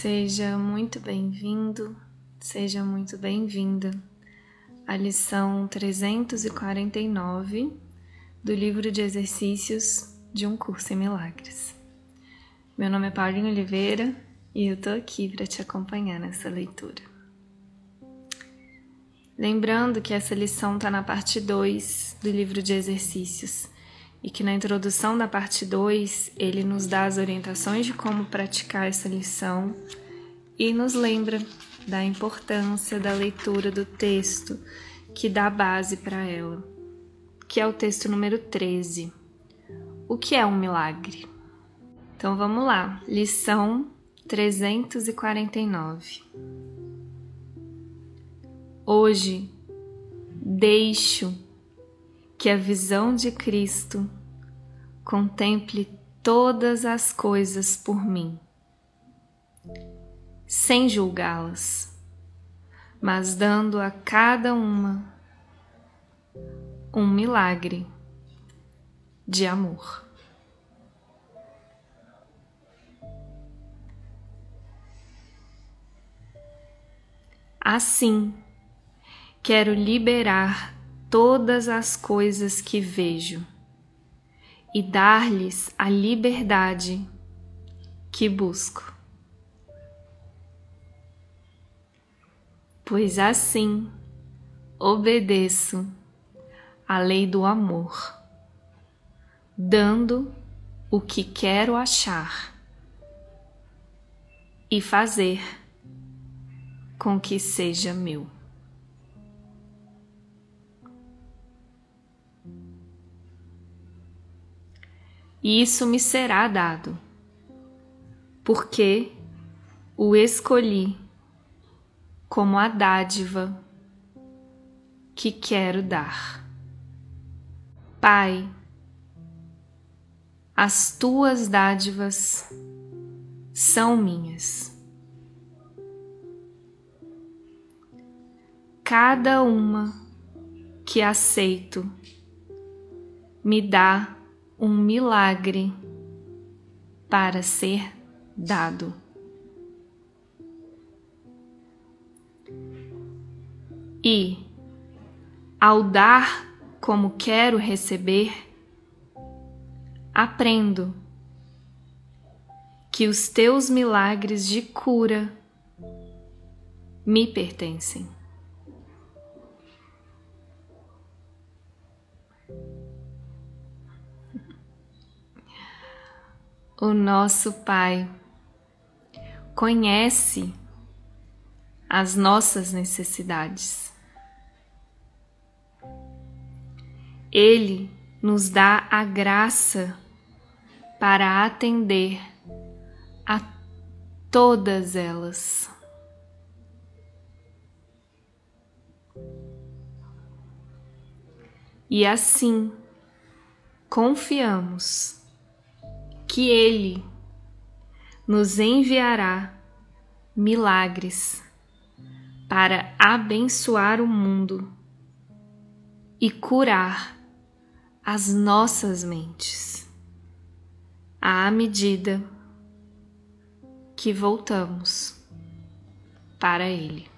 Seja muito bem-vindo, seja muito bem-vinda à lição 349 do livro de exercícios de um curso em milagres. Meu nome é Paulinho Oliveira e eu tô aqui para te acompanhar nessa leitura. Lembrando que essa lição está na parte 2 do livro de exercícios e que na introdução da parte 2 ele nos dá as orientações de como praticar essa lição e nos lembra da importância da leitura do texto que dá base para ela, que é o texto número 13. O que é um milagre? Então vamos lá, lição 349. Hoje deixo que a visão de Cristo contemple todas as coisas por mim, sem julgá-las, mas dando a cada uma um milagre de amor. Assim, quero liberar todas as coisas que vejo e dar-lhes a liberdade que busco. Pois assim obedeço à lei do amor, dando o que quero achar e fazer com que seja meu. E isso me será dado, porque o escolhi como a dádiva que quero dar. Pai, as tuas dádivas são minhas. Cada uma que aceito me dá um milagre para ser dado. E, ao dar como quero receber, aprendo que os teus milagres de cura me pertencem. O nosso Pai conhece as nossas necessidades. Ele nos dá a graça para atender a todas elas. E assim confiamos que Ele nos enviará milagres para abençoar o mundo e curar as nossas mentes à medida que voltamos para Ele.